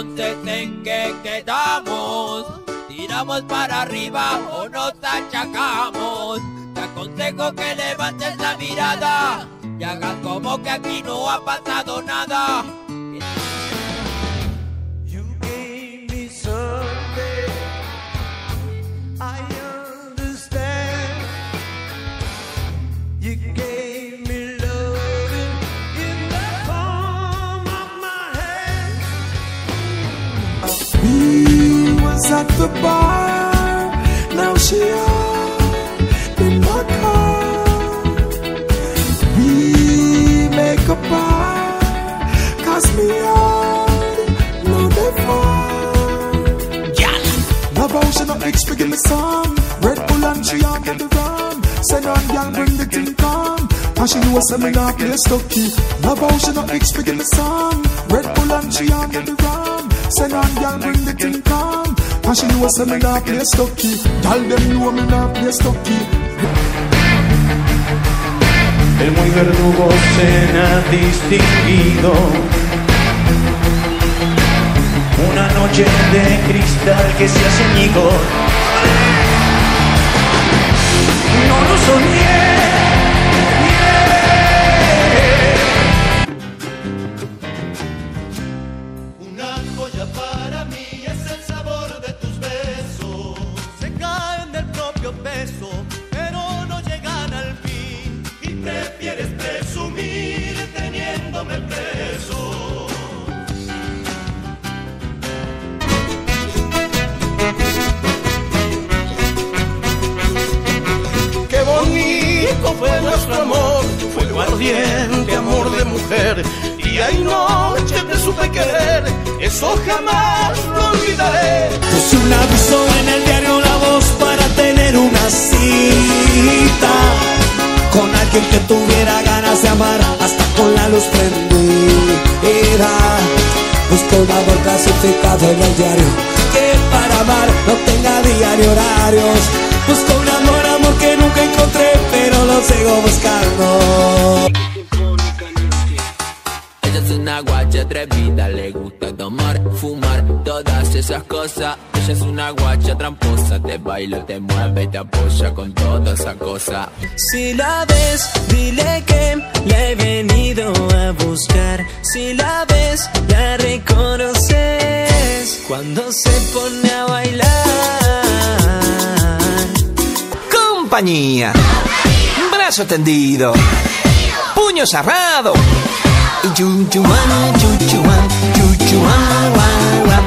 entonces en qué quedamos. Tiramos para arriba o nos achacamos. Te aconsejo que levantes la mirada y hagas como que aquí no ha pasado nada. At the bar, now she out in my car. We make a bar, cause me out, no they far. Love how she not ex give me some. Red Bull and she on get the rum. Send on girl bring the thing come. And she know say me not play stucky Love how she not ex give me some. Red Bull and she on get the rum. Send on girl bring the thing come And she know say me not play stucky Girl them know me not play stucky El muy verdugo se ha distinguido. Una noche de cristal que se hace añicos. No lo soñé. Propio peso, pero no llegan al fin. Y prefieres presumir teniéndome preso. Qué bonito fue nuestro amor, fuego ardiente, amor de mujer. Y hay noches te supe querer, eso jamás lo olvidaré. Puse un aviso tuviera ganas de amar hasta con la luz prendida. Busco un amor clasificado en el diario que para amar no tenga día ni horarios. Busco es una guacha atrevida, le gusta tomar, fumar, todas esas cosas. Ella es una guacha tramposa, te baila, te mueve, te apoya con toda esa cosa. Si la ves, dile que la he venido a buscar. Si la ves, la reconoces cuando se pone a bailar. Compañía. Brazo tendido. Puño cerrado. Jujuana, jujuana, one, one one.